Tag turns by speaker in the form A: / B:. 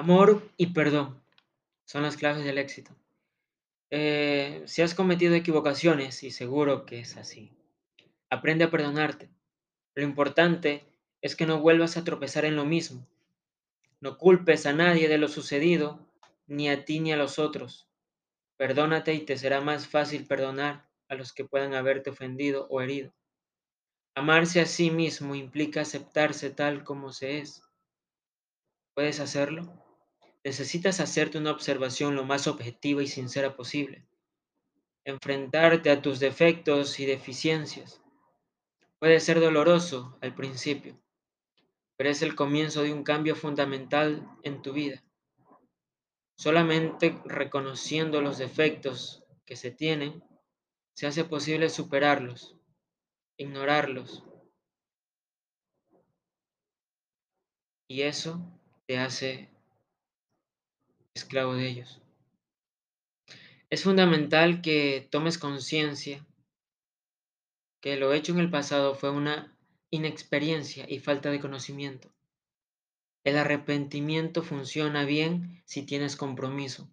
A: Amor y perdón son las claves del éxito. Eh, si has cometido equivocaciones, y seguro que es así, aprende a perdonarte. Lo importante es que no vuelvas a tropezar en lo mismo. No culpes a nadie de lo sucedido, ni a ti ni a los otros. Perdónate y te será más fácil perdonar a los que puedan haberte ofendido o herido. Amarse a sí mismo implica aceptarse tal como se es. ¿Puedes hacerlo? Necesitas hacerte una observación lo más objetiva y sincera posible. Enfrentarte a tus defectos y deficiencias. Puede ser doloroso al principio, pero es el comienzo de un cambio fundamental en tu vida. Solamente reconociendo los defectos que se tienen, se hace posible superarlos, ignorarlos. Y eso te hace esclavo de ellos. Es fundamental que tomes conciencia que lo hecho en el pasado fue una inexperiencia y falta de conocimiento. El arrepentimiento funciona bien si tienes compromiso.